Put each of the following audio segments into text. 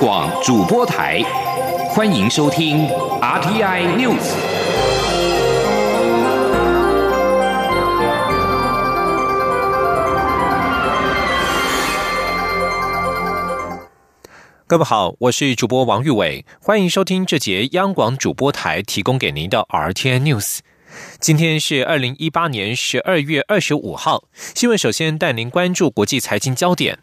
广主播台，欢迎收听 RTI News。各位好，我是主播王玉伟，欢迎收听这节央广主播台提供给您的 RTI News。今天是二零一八年十二月二十五号，新闻首先带您关注国际财经焦点。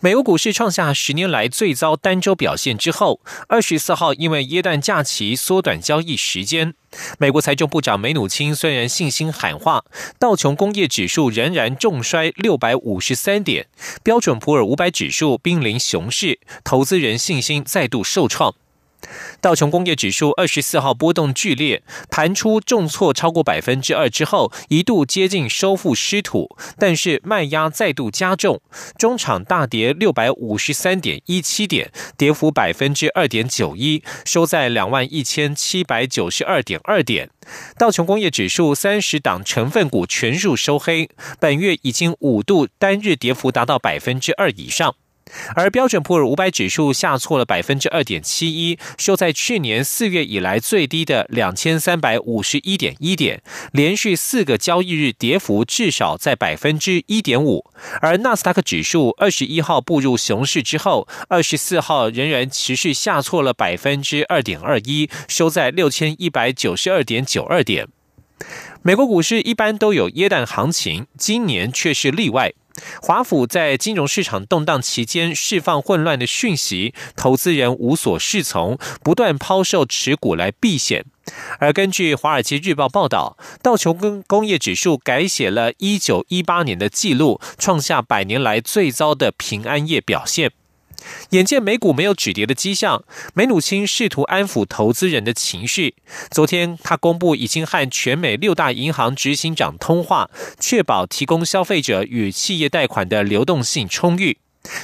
美国股市创下十年来最糟单周表现之后，二十四号因为耶诞假期缩短交易时间，美国财政部长梅努钦虽然信心喊话，道琼工业指数仍然重衰六百五十三点，标准普尔五百指数濒临熊市，投资人信心再度受创。道琼工业指数二十四号波动剧烈，盘出重挫超过百分之二之后，一度接近收复失土，但是卖压再度加重，中场大跌六百五十三点一七点，跌幅百分之二点九一，收在两万一千七百九十二点二点。道琼工业指数三十档成分股全数收黑，本月已经五度单日跌幅达到百分之二以上。而标准普尔五百指数下挫了百分之二点七一，收在去年四月以来最低的两千三百五十一点一点，连续四个交易日跌幅至少在百分之一点五。而纳斯达克指数二十一号步入熊市之后，二十四号仍然持续下挫了百分之二点二一，收在六千一百九十二点九二点。美国股市一般都有耶诞行情，今年却是例外。华府在金融市场动荡期间释放混乱的讯息，投资人无所适从，不断抛售持股来避险。而根据《华尔街日报》报道，道琼工工业指数改写了一九一八年的记录，创下百年来最糟的平安夜表现。眼见美股没有止跌的迹象，梅努钦试图安抚投资人的情绪。昨天，他公布已经和全美六大银行执行长通话，确保提供消费者与企业贷款的流动性充裕。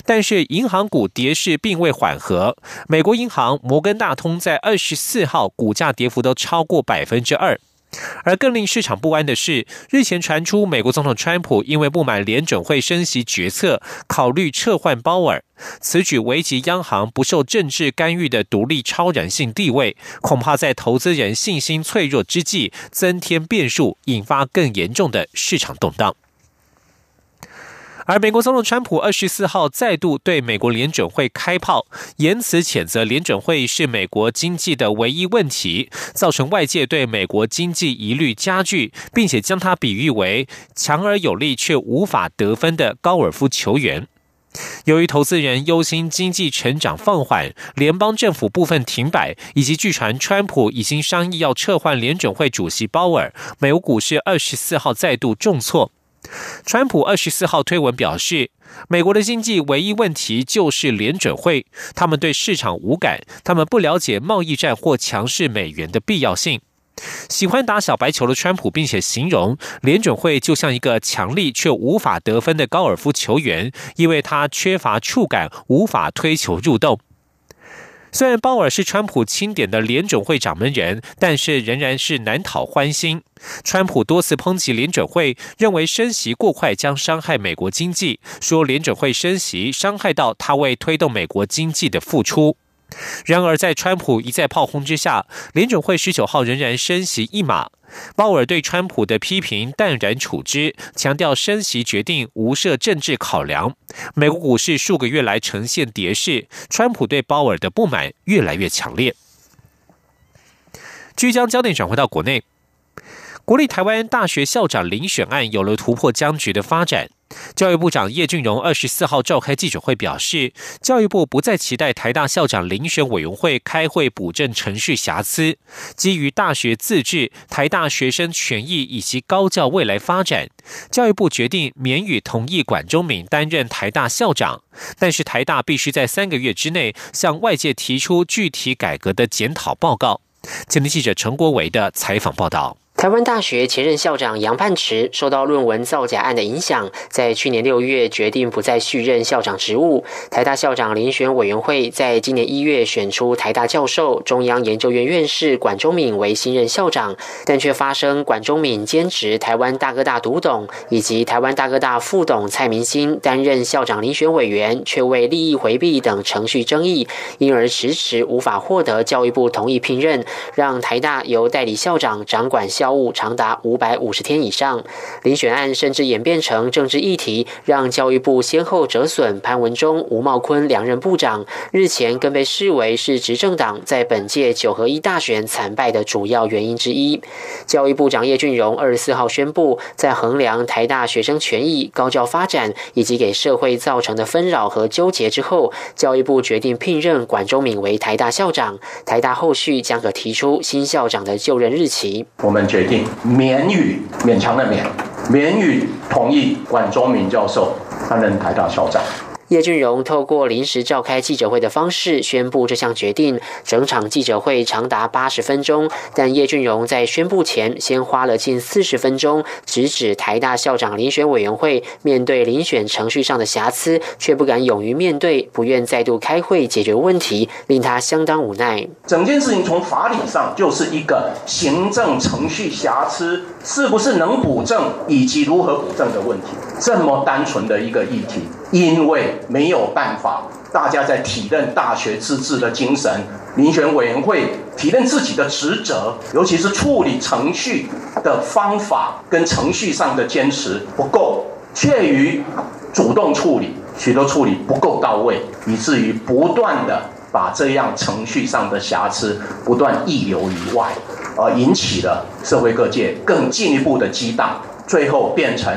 但是，银行股跌势并未缓和。美国银行摩根大通在二十四号股价跌幅都超过百分之二。而更令市场不安的是，日前传出美国总统川普因为不满联准会升息决策，考虑撤换鲍尔。此举危及央行不受政治干预的独立超然性地位，恐怕在投资人信心脆弱之际增添变数，引发更严重的市场动荡。而美国总统川普二十四号再度对美国联准会开炮，言辞谴责联准会是美国经济的唯一问题，造成外界对美国经济疑虑加剧，并且将它比喻为强而有力却无法得分的高尔夫球员。由于投资人忧心经济成长放缓、联邦政府部分停摆，以及据传川普已经商议要撤换联准会主席鲍尔，美国股市二十四号再度重挫。川普二十四号推文表示，美国的经济唯一问题就是联准会，他们对市场无感，他们不了解贸易战或强势美元的必要性。喜欢打小白球的川普，并且形容联准会就像一个强力却无法得分的高尔夫球员，因为他缺乏触感，无法推球入洞。虽然鲍尔是川普钦点的联准会掌门人，但是仍然是难讨欢心。川普多次抨击联准会，认为升息过快将伤害美国经济，说联准会升息伤害到他为推动美国经济的付出。然而，在川普一再炮轰之下，联准会十九号仍然升息一码。鲍尔对川普的批评淡然处之，强调升息决定无涉政治考量。美国股市数个月来呈现跌势，川普对鲍尔的不满越来越强烈。据将焦点转回到国内。国立台湾大学校长遴选案有了突破僵局的发展。教育部长叶俊荣二十四号召开记者会表示，教育部不再期待台大校长遴选委员会开会补正程序瑕疵。基于大学自治、台大学生权益以及高教未来发展，教育部决定免予同意管中敏担任台大校长。但是台大必须在三个月之内向外界提出具体改革的检讨报告。前天记者陈国维的采访报道。台湾大学前任校长杨盼池受到论文造假案的影响，在去年六月决定不再续任校长职务。台大校长遴选委员会在今年一月选出台大教授、中央研究院院士管中敏为新任校长，但却发生管中敏兼职台湾大哥大独董，以及台湾大哥大副董蔡明星担任校长遴选委员却为利益回避等程序争议，因而迟迟无法获得教育部同意聘任，让台大由代理校长掌管校。务长达五百五十天以上，遴选案甚至演变成政治议题，让教育部先后折损潘文忠、吴茂坤两任部长。日前更被视为是执政党在本届九合一大选惨败的主要原因之一。教育部长叶俊荣二十四号宣布，在衡量台大学生权益、高教发展以及给社会造成的纷扰和纠结之后，教育部决定聘任管中敏为台大校长。台大后续将可提出新校长的就任日期。我们。决决定免予勉强的免，免予同意管中明教授担任台大校长。叶俊荣透过临时召开记者会的方式宣布这项决定，整场记者会长达八十分钟。但叶俊荣在宣布前，先花了近四十分钟直指台大校长遴选委员会面对遴选程序上的瑕疵，却不敢勇于面对，不愿再度开会解决问题，令他相当无奈。整件事情从法理上就是一个行政程序瑕疵，是不是能补正以及如何补正的问题，这么单纯的一个议题。因为没有办法，大家在体认大学自治的精神，遴选委员会体认自己的职责，尤其是处理程序的方法跟程序上的坚持不够，怯于主动处理，许多处理不够到位，以至于不断的把这样程序上的瑕疵不断溢流于外，而引起了社会各界更进一步的激荡，最后变成。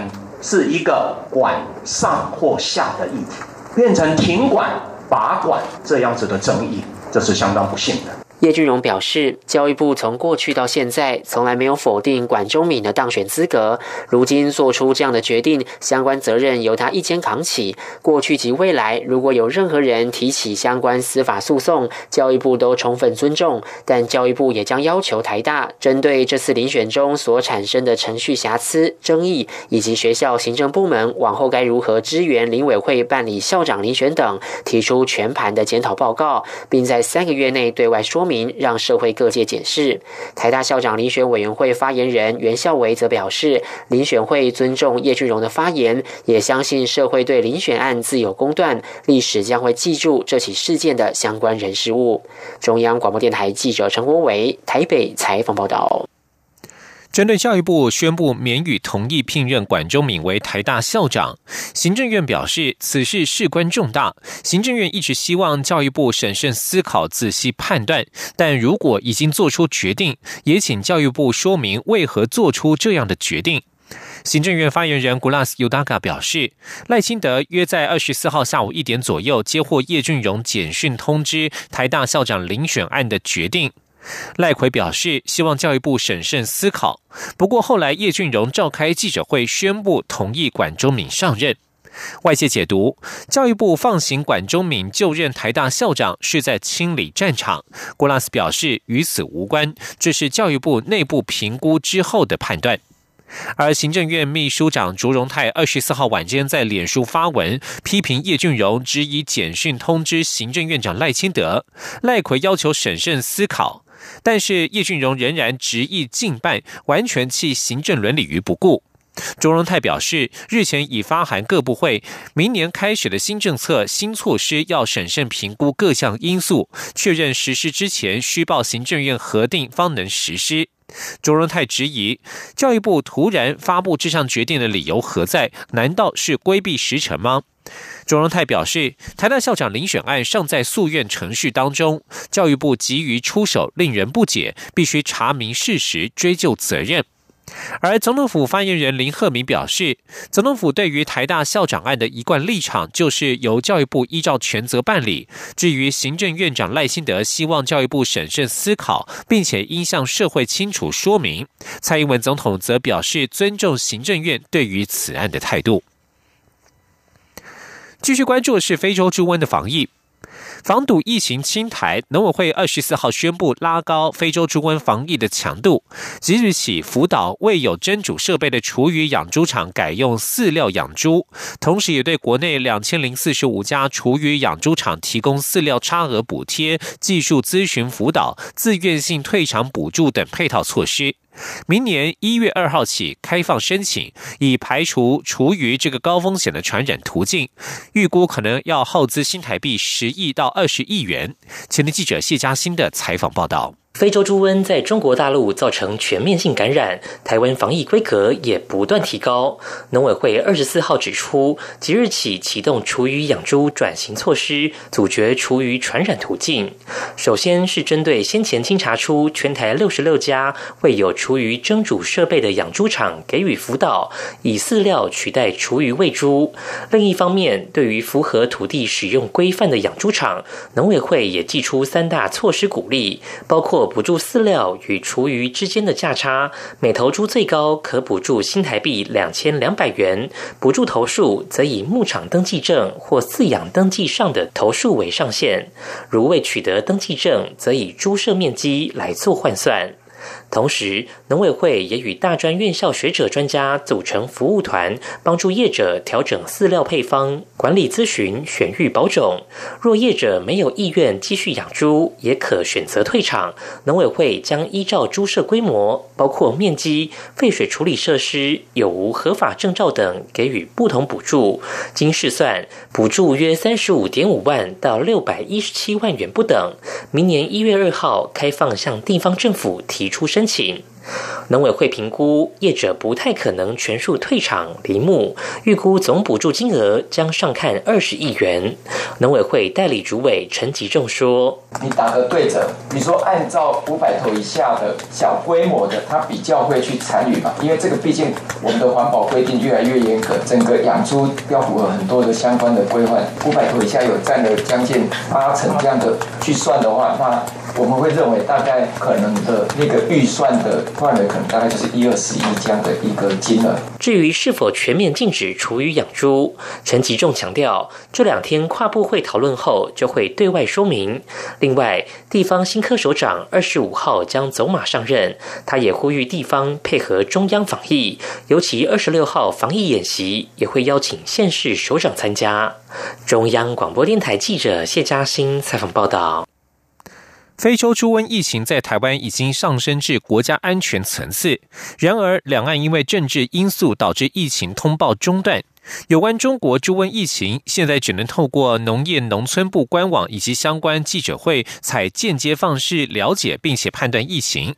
是一个管上或下的议题，变成停管、拔管这样子的争议，这是相当不幸的。叶俊荣表示，教育部从过去到现在从来没有否定管中敏的当选资格，如今做出这样的决定，相关责任由他一肩扛起。过去及未来，如果有任何人提起相关司法诉讼，教育部都充分尊重。但教育部也将要求台大针对这次遴选中所产生的程序瑕疵、争议，以及学校行政部门往后该如何支援林委会办理校长遴选等，提出全盘的检讨报告，并在三个月内对外说明。让社会各界检视。台大校长遴选委员会发言人袁孝维则表示，遴选会尊重叶俊荣的发言，也相信社会对遴选案自有公断，历史将会记住这起事件的相关人事物。中央广播电台记者陈国伟台北采访报道。针对教育部宣布免予同意聘任管中敏为台大校长，行政院表示此事事关重大，行政院一直希望教育部审慎思考、仔细判断。但如果已经做出决定，也请教育部说明为何做出这样的决定。行政院发言人 Gulas Udaga 表示，赖清德约在二十四号下午一点左右接获叶俊荣简讯通知台大校长遴选案的决定。赖奎表示，希望教育部审慎思考。不过后来叶俊荣召开记者会，宣布同意管中敏上任。外界解读，教育部放行管中敏就任台大校长，是在清理战场。郭拉斯表示，与此无关，这是教育部内部评估之后的判断。而行政院秘书长卓荣泰二十四号晚间在脸书发文批评叶俊荣，只以简讯通知行政院长赖清德，赖奎要求审慎思考。但是叶俊荣仍然执意禁办，完全弃行政伦理于不顾。卓荣泰表示，日前已发函各部会，明年开始的新政策、新措施要审慎评估各项因素，确认实施之前需报行政院核定，方能实施。卓荣泰质疑，教育部突然发布这项决定的理由何在？难道是规避时程吗？卓荣泰表示，台大校长遴选案尚在诉愿程序当中，教育部急于出手，令人不解，必须查明事实，追究责任。而总统府发言人林鹤明表示，总统府对于台大校长案的一贯立场，就是由教育部依照权责办理。至于行政院长赖清德希望教育部审慎思考，并且应向社会清楚说明，蔡英文总统则表示尊重行政院对于此案的态度。继续关注的是非洲猪瘟的防疫。防堵疫情侵台，农委会二十四号宣布拉高非洲猪瘟防疫的强度，即日起福岛未有蒸煮设备的厨余养猪场改用饲料养猪，同时也对国内两千零四十五家厨余养猪场提供饲料差额补贴、技术咨询辅导、自愿性退场补助等配套措施。明年一月二号起开放申请，以排除厨余这个高风险的传染途径。预估可能要耗资新台币十亿到二十亿元。前的记者谢嘉欣的采访报道。非洲猪瘟在中国大陆造成全面性感染，台湾防疫规格也不断提高。农委会二十四号指出，即日起启动厨余养猪转型措施，阻绝厨余传染途径。首先是针对先前清查出全台六十六家未有厨余蒸煮设备的养猪场给予辅导，以饲料取代厨余喂猪。另一方面，对于符合土地使用规范的养猪场，农委会也寄出三大措施鼓励，包括。补助饲料与厨余之间的价差，每头猪最高可补助新台币两千两百元。补助头数则以牧场登记证或饲养登记上的头数为上限，如未取得登记证，则以猪舍面积来做换算。同时，农委会也与大专院校学者专家组成服务团，帮助业者调整饲料配方、管理咨询、选育保种。若业者没有意愿继续养猪，也可选择退场。农委会将依照猪舍规模、包括面积、废水处理设施有无合法证照等，给予不同补助。经试算，补助约三十五点五万到六百一十七万元不等。明年一月二号开放向地方政府提出申。申请。农委会评估业者不太可能全数退场离牧，预估总补助金额将上看二十亿元。农委会代理主委陈吉仲说：“你打个对折，你说按照五百头以下的小规模的，他比较会去参与嘛？因为这个毕竟我们的环保规定越来越严格，整个养猪要符合很多的相关的规范。五百头以下有占了将近八成这样的去算的话，那我们会认为大概可能的那个预算的范围。”大概就是一二十亿这样的一个金额。至于是否全面禁止厨余养猪，陈吉仲强调，这两天跨部会讨论后就会对外说明。另外，地方新科首长二十五号将走马上任，他也呼吁地方配合中央防疫，尤其二十六号防疫演习也会邀请县市首长参加。中央广播电台记者谢嘉欣采访报道。非洲猪瘟疫情在台湾已经上升至国家安全层次，然而两岸因为政治因素导致疫情通报中断。有关中国猪瘟疫情，现在只能透过农业农村部官网以及相关记者会，采间接方式了解并且判断疫情。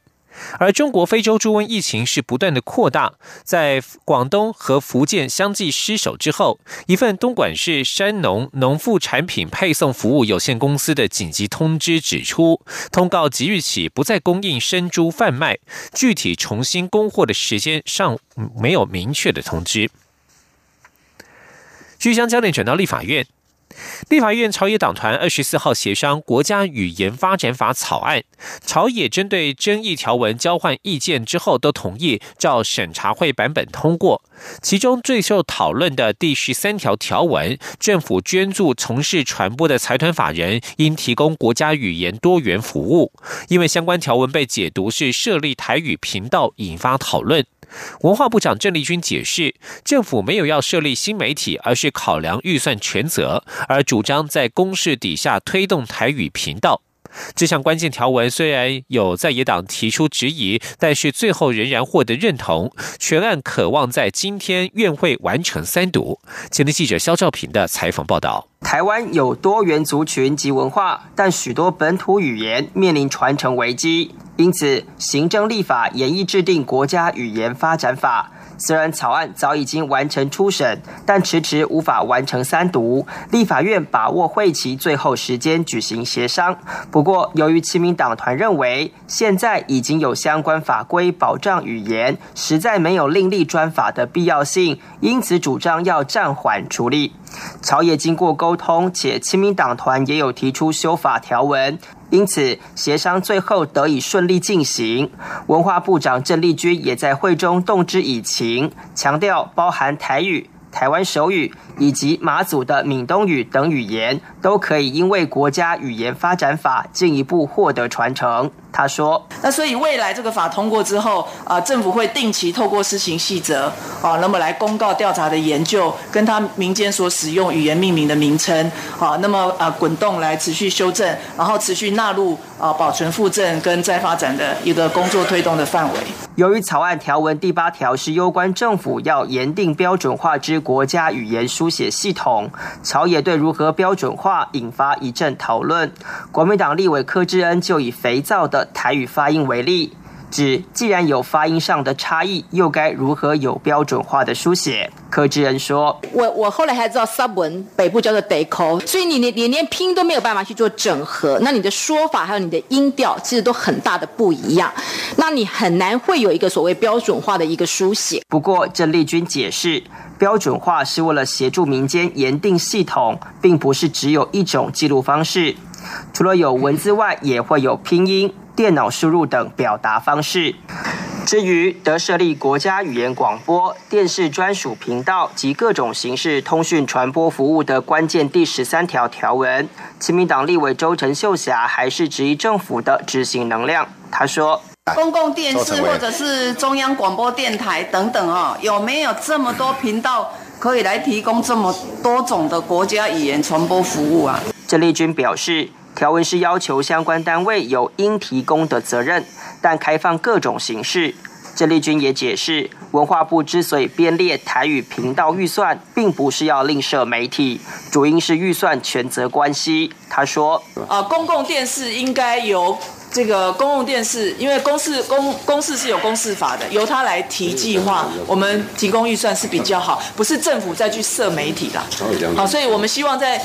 而中国非洲猪瘟疫情是不断的扩大，在广东和福建相继失守之后，一份东莞市山农农副产品配送服务有限公司的紧急通知指出，通告即日起不再供应生猪贩卖，具体重新供货的时间尚没有明确的通知。据将焦点转到立法院。立法院朝野党团二十四号协商《国家语言发展法》草案，朝野针对争议条文交换意见之后，都同意照审查会版本通过。其中最受讨论的第十三条条文，政府捐助从事传播的财团法人应提供国家语言多元服务，因为相关条文被解读是设立台语频道，引发讨论。文化部长郑丽君解释，政府没有要设立新媒体，而是考量预算权责，而主张在公示底下推动台语频道。这项关键条文虽然有在野党提出质疑，但是最后仍然获得认同。全案渴望在今天院会完成三读。前的记者肖兆平的采访报道：台湾有多元族群及文化，但许多本土语言面临传承危机，因此行政立法严议制定国家语言发展法。虽然草案早已经完成初审，但迟迟无法完成三读。立法院把握会期最后时间举行协商。不过，由于亲民党团认为现在已经有相关法规保障语言，实在没有另立专法的必要性，因此主张要暂缓处理。朝野经过沟通，且亲民党团也有提出修法条文。因此，协商最后得以顺利进行。文化部长郑丽君也在会中动之以情，强调包含台语。台湾手语以及马祖的闽东语等语言，都可以因为国家语言发展法进一步获得传承。他说：“那所以未来这个法通过之后，啊，政府会定期透过施行细则，啊，那么来公告调查的研究，跟他民间所使用语言命名的名称，啊，那么啊滚动来持续修正，然后持续纳入啊保存附证跟再发展的一个工作推动的范围。由于草案条文第八条是攸关政府要严定标准化之国家语言书写系统，朝野对如何标准化引发一阵讨论。国民党立委柯志恩就以肥皂的。台语发音为例，指既然有发音上的差异，又该如何有标准化的书写？柯志恩说：“我我后来才知道，沙文北部叫做 deco，所以你连你连拼都没有办法去做整合，那你的说法还有你的音调，其实都很大的不一样，那你很难会有一个所谓标准化的一个书写。不过郑丽君解释，标准化是为了协助民间研定系统，并不是只有一种记录方式，除了有文字外，也会有拼音。”电脑输入等表达方式。至于得设立国家语言广播电视专属频道及各种形式通讯传播服务的关键第十三条条文，亲民党立委周陈秀霞还是质疑政府的执行能量。他说：“公共电视或者是中央广播电台等等啊，有没有这么多频道可以来提供这么多种的国家语言传播服务啊？”郑丽君表示。条文是要求相关单位有应提供的责任，但开放各种形式。郑丽君也解释，文化部之所以编列台语频道预算，并不是要另设媒体，主因是预算权责关系。他说：“啊，公共电视应该由。”这个公共电视，因为公视公公视是有公示法的，由他来提计划，我们提供预算是比较好，不是政府再去设媒体啦。好，所以我们希望在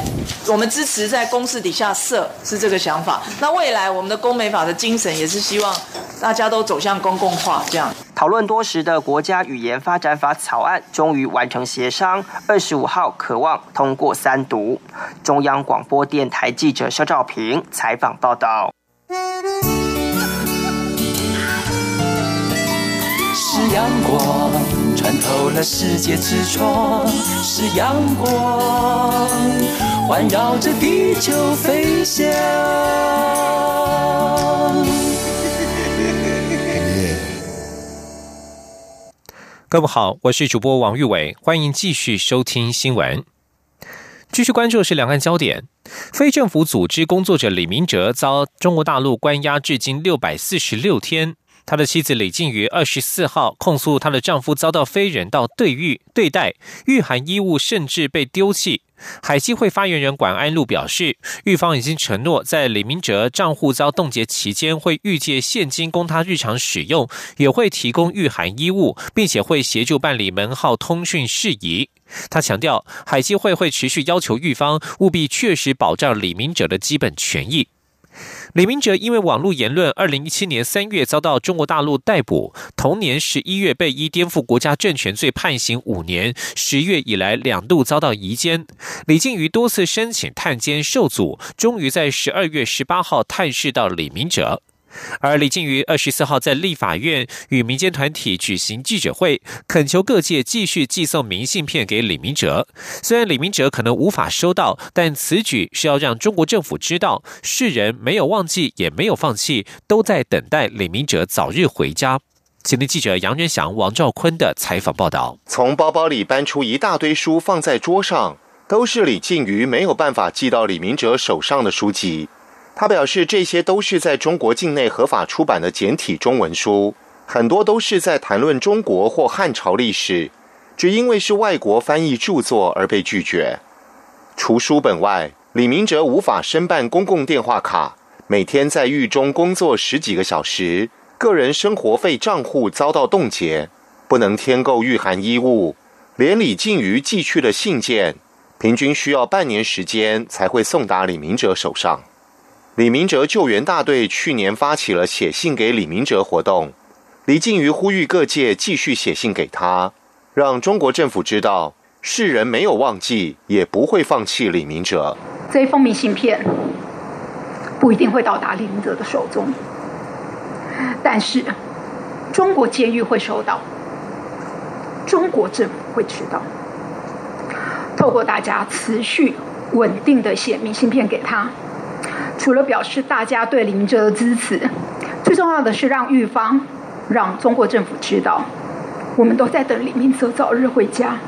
我们支持在公示底下设，是这个想法。那未来我们的公媒法的精神也是希望大家都走向公共化，这样。讨论多时的国家语言发展法草案终于完成协商，二十五号渴望通过三读。中央广播电台记者肖照平采访报道。是阳光穿透了世界之窗，是阳光环绕着地球飞翔。各位好，我是主播王玉伟，欢迎继续收听新闻。继续关注的是两岸焦点。非政府组织工作者李明哲遭中国大陆关押至今六百四十六天。他的妻子李静瑜二十四号控诉她的丈夫遭到非人道对遇对待，御寒衣物甚至被丢弃。海基会发言人管安路表示，狱方已经承诺在李明哲账户遭冻结期间会预借现金供他日常使用，也会提供御寒衣物，并且会协助办理门号通讯事宜。他强调，海基会会持续要求狱方务必确实保障李明哲的基本权益。李明哲因为网络言论，二零一七年三月遭到中国大陆逮捕，同年十一月被依颠覆国家政权罪判刑五年，十月以来两度遭到移监。李静瑜多次申请探监受阻，终于在十二月十八号探视到李明哲。而李静瑜二十四号在立法院与民间团体举行记者会，恳求各界继续寄送明信片给李明哲。虽然李明哲可能无法收到，但此举是要让中国政府知道，世人没有忘记，也没有放弃，都在等待李明哲早日回家。请听记者杨仁祥、王兆坤的采访报道。从包包里搬出一大堆书放在桌上，都是李静瑜没有办法寄到李明哲手上的书籍。他表示，这些都是在中国境内合法出版的简体中文书，很多都是在谈论中国或汉朝历史，只因为是外国翻译著作而被拒绝。除书本外，李明哲无法申办公共电话卡，每天在狱中工作十几个小时，个人生活费账户遭到冻结，不能添购御寒衣物，连李静瑜寄去的信件，平均需要半年时间才会送达李明哲手上。李明哲救援大队去年发起了写信给李明哲活动，李静瑜呼吁各界继续写信给他，让中国政府知道世人没有忘记，也不会放弃李明哲。这一封明信片不一定会到达李明哲的手中，但是中国监狱会收到，中国政府会知道，透过大家持续稳定的写明信片给他，除了表示大家对李明哲的支持，最重要的是让狱方、让中国政府知道，我们都在等李明哲早日回家。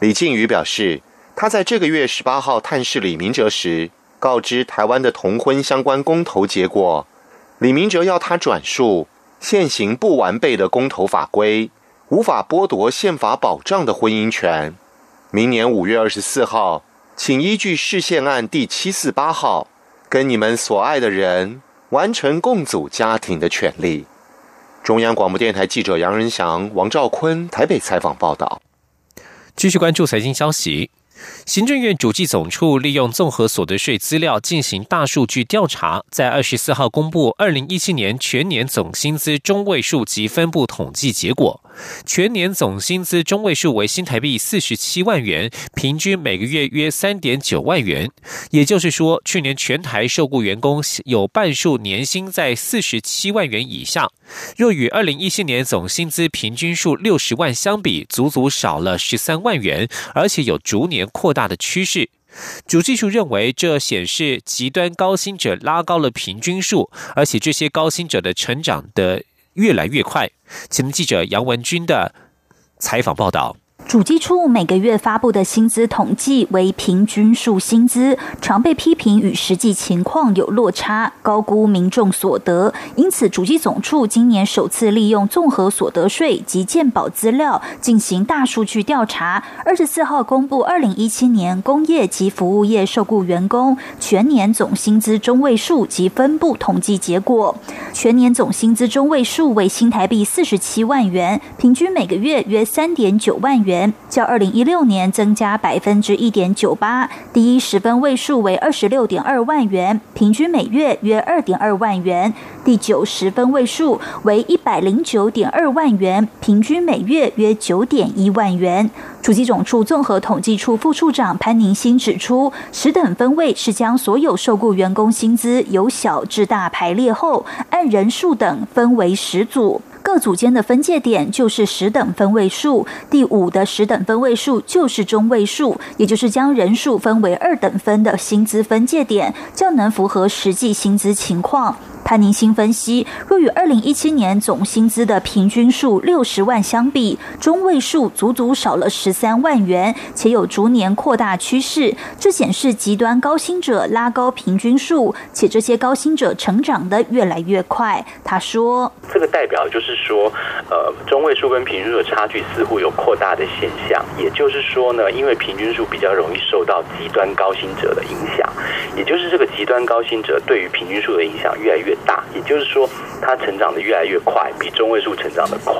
李靖宇表示，他在这个月十八号探视李明哲时，告知台湾的同婚相关公投结果，李明哲要他转述现行不完备的公投法规，无法剥夺宪法保障的婚姻权。明年五月二十四号，请依据市宪案第七四八号，跟你们所爱的人完成共组家庭的权利。中央广播电台记者杨仁祥、王兆坤台北采访报道。继续关注财经消息。行政院主计总处利用综合所得税资料进行大数据调查，在二十四号公布二零一七年全年总薪资中位数及分布统计结果。全年总薪资中位数为新台币四十七万元，平均每个月约三点九万元。也就是说，去年全台受雇员工有半数年薪在四十七万元以下。若与二零一七年总薪资平均数六十万相比，足足少了十三万元，而且有逐年扩大的趋势。主技术认为，这显示极端高薪者拉高了平均数，而且这些高薪者的成长的越来越快。前记者杨文军的采访报道。主计处每个月发布的薪资统计为平均数薪资，常被批评与实际情况有落差，高估民众所得。因此，主计总处今年首次利用综合所得税及健保资料进行大数据调查。二十四号公布二零一七年工业及服务业受雇员工全年总薪资中位数及分布统计结果。全年总薪资中位数为新台币四十七万元，平均每个月约三点九万元。较二零一六年增加百分之一点九八，第一十分位数为二十六点二万元，平均每月约二点二万元；第九十分位数为一百零九点二万元，平均每月约九点一万元。主机总处综合统计处副处长潘宁新指出，十等分位是将所有受雇员工薪资由小至大排列后，按人数等分为十组。各组间的分界点就是十等分位数，第五的十等分位数就是中位数，也就是将人数分为二等分的薪资分界点，较能符合实际薪资情况。潘宁新分析，若与二零一七年总薪资的平均数六十万相比，中位数足足少了十三万元，且有逐年扩大趋势。这显示极端高薪者拉高平均数，且这些高薪者成长的越来越快。他说：“这个代表就是说，呃，中位数跟平均数的差距似乎有扩大的现象。也就是说呢，因为平均数比较容易受到极端高薪者的影响，也就是这个极端高薪者对于平均数的影响越来越。”大，也就是说，他成长的越来越快，比中位数成长的快，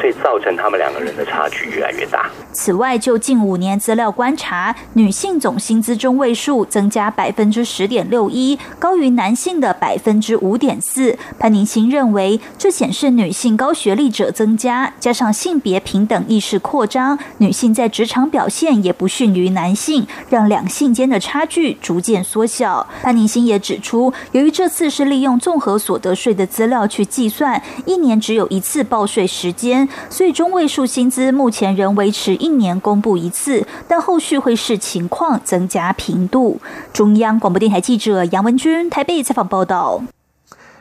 所以造成他们两个人的差距越来越大。此外，就近五年资料观察，女性总薪资中位数增加百分之十点六一，高于男性的百分之五点四。潘宁新认为，这显示女性高学历者增加，加上性别平等意识扩张，女性在职场表现也不逊于男性，让两性间的差距逐渐缩小。潘宁新也指出，由于这次是利用综合所得税的资料去计算，一年只有一次报税时间，所以中位数薪资目前仍维持。一年公布一次，但后续会视情况增加频度。中央广播电台记者杨文君台北采访报道。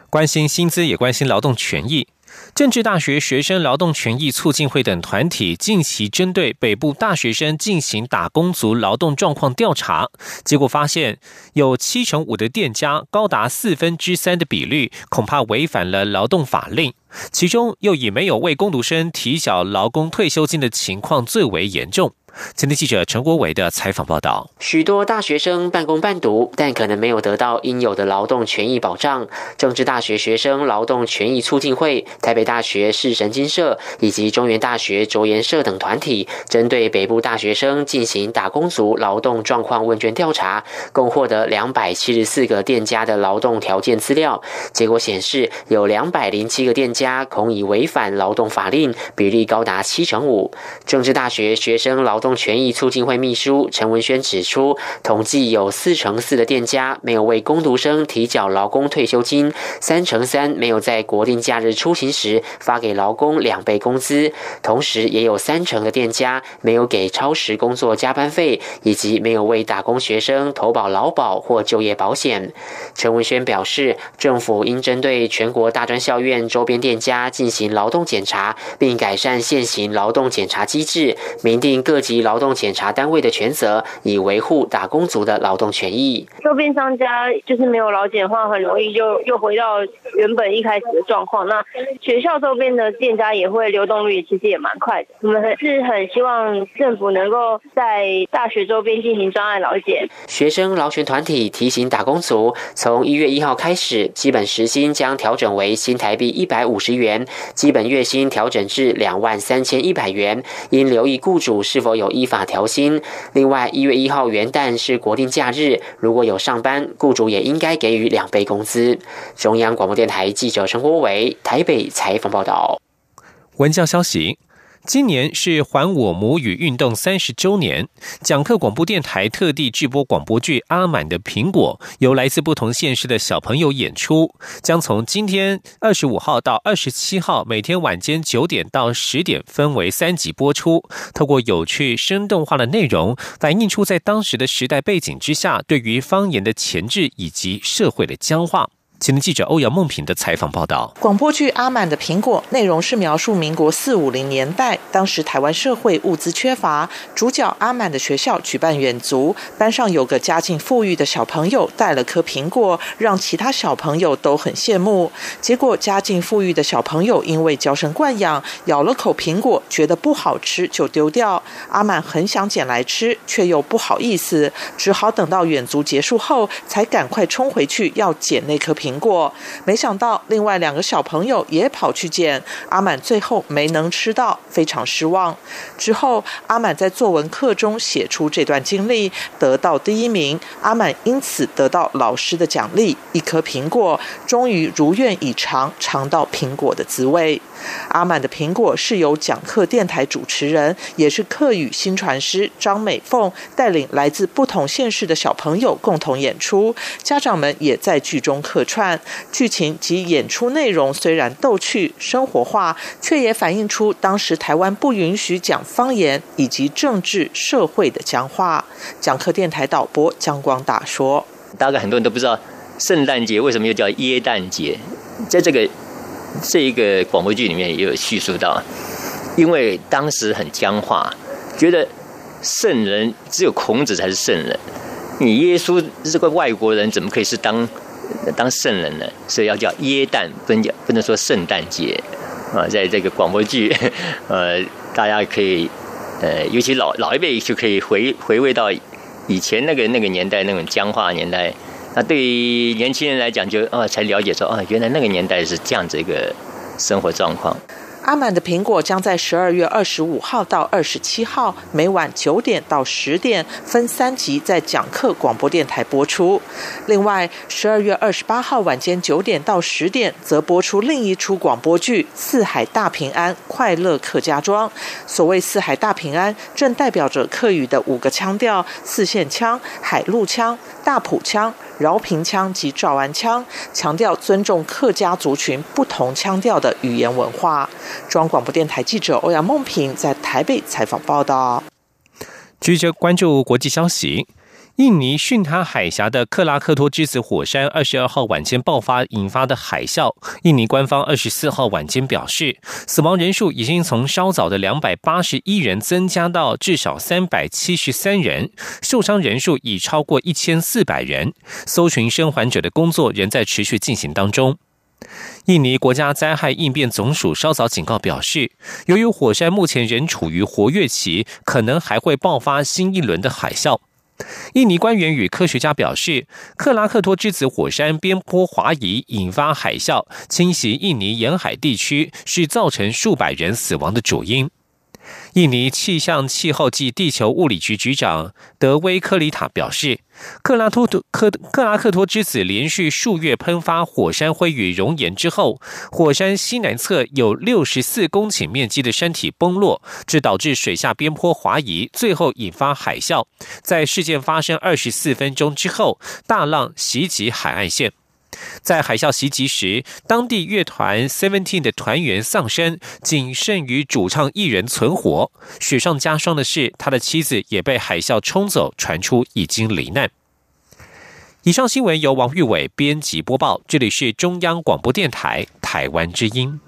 关心薪资也关心劳动权益。政治大学学生劳动权益促进会等团体近期针对北部大学生进行打工族劳动状况调查，结果发现有七成五的店家，高达四分之三的比率，恐怕违反了劳动法令。其中又以没有为工读生提缴劳工退休金的情况最为严重。今天记者陈国伟的采访报道：许多大学生半工半读，但可能没有得到应有的劳动权益保障。政治大学学生劳动权益促进会、台北大学市神经社以及中原大学卓研社等团体，针对北部大学生进行打工族劳动状况问卷调查，共获得两百七十四个店家的劳动条件资料。结果显示，有两百零七个店家恐已违反劳动法令，比例高达七成五。政治大学学生劳动动权益促进会秘书陈文轩指出，统计有四成四的店家没有为工读生提缴劳工退休金，三成三没有在国定假日出行时发给劳工两倍工资，同时也有三成的店家没有给超时工作加班费，以及没有为打工学生投保劳保或就业保险。陈文轩表示，政府应针对全国大专校院周边店家进行劳动检查，并改善现行劳动检查机制，明定各级劳动检查单位的权责，以维护打工族的劳动权益。周边商家就是没有劳检的话，很容易就又回到原本一开始的状况。那学校周边的店家也会流动率其实也蛮快的。我们是很希望政府能够在大学周边进行专案劳检。学生劳权团体提醒打工族，从一月一号开始，基本时薪将调整为新台币一百五十元，基本月薪调整至两万三千一百元。应留意雇主是否有依法调薪。另外，一月一号元旦是国定假日，如果有上班，雇主也应该给予两倍工资。中央广播电台记者陈国伟台北采访报道。文教消息。今年是还我母语运动三十周年，讲课广播电台特地制播广播剧《阿满的苹果》，由来自不同县市的小朋友演出，将从今天二十五号到二十七号，每天晚间九点到十点，分为三集播出。透过有趣生动化的内容，反映出在当时的时代背景之下，对于方言的前置以及社会的僵化。前的记者欧阳梦平的采访报道：广播剧《阿满的苹果》内容是描述民国四五零年代，当时台湾社会物资缺乏，主角阿满的学校举办远足，班上有个家境富裕的小朋友带了颗苹果，让其他小朋友都很羡慕。结果家境富裕的小朋友因为娇生惯养，咬了口苹果，觉得不好吃就丢掉。阿满很想捡来吃，却又不好意思，只好等到远足结束后，才赶快冲回去要捡那颗苹。苹果，没想到另外两个小朋友也跑去捡，阿满最后没能吃到，非常失望。之后，阿满在作文课中写出这段经历，得到第一名。阿满因此得到老师的奖励，一颗苹果，终于如愿以偿尝到苹果的滋味。阿满的苹果是由讲课电台主持人，也是客语新传师张美凤带领来自不同县市的小朋友共同演出，家长们也在剧中客串。剧情及演出内容虽然逗趣生活化，却也反映出当时台湾不允许讲方言以及政治社会的僵化。讲课电台导播江光大说：“大概很多人都不知道，圣诞节为什么又叫耶诞节，在这个。”这一个广播剧里面也有叙述到，因为当时很僵化，觉得圣人只有孔子才是圣人，你耶稣这个外国人，怎么可以是当当圣人呢？所以要叫耶诞，不能叫不能说圣诞节啊。在这个广播剧，呃，大家可以呃，尤其老老一辈就可以回回味到以前那个那个年代那种僵化年代。那对于年轻人来讲，就啊才了解说啊，原来那个年代是这样子一个生活状况。阿满的苹果将在十二月二十五号到二十七号每晚九点到十点分三集在讲课广播电台播出。另外，十二月二十八号晚间九点到十点则播出另一出广播剧《四海大平安，快乐客家庄》。所谓“四海大平安”，正代表着客语的五个腔调：四线腔、海陆腔、大埔腔。饶平腔及赵安腔，强调尊重客家族群不同腔调的语言文化。中央广播电台记者欧阳梦平在台北采访报道。继续关注国际消息。印尼巽他海峡的克拉克托之子火山二十二号晚间爆发引发的海啸，印尼官方二十四号晚间表示，死亡人数已经从稍早的两百八十一人增加到至少三百七十三人，受伤人数已超过一千四百人，搜寻生还者的工作仍在持续进行当中。印尼国家灾害应变总署稍早警告表示，由于火山目前仍处于活跃期，可能还会爆发新一轮的海啸。印尼官员与科学家表示，克拉克托之子火山边坡滑移引发海啸，侵袭印尼沿海地区，是造成数百人死亡的主因。印尼气象气候暨地球物理局局长德威科里塔表示，克拉托克克拉克托之子连续数月喷发火山灰与熔岩之后，火山西南侧有六十四公顷面积的山体崩落，这导致水下边坡滑移，最后引发海啸。在事件发生二十四分钟之后，大浪袭击海岸线。在海啸袭击时，当地乐团 Seventeen 的团员丧生，仅剩余主唱一人存活。雪上加霜的是，他的妻子也被海啸冲走，传出已经罹难。以上新闻由王玉伟编辑播报，这里是中央广播电台台湾之音。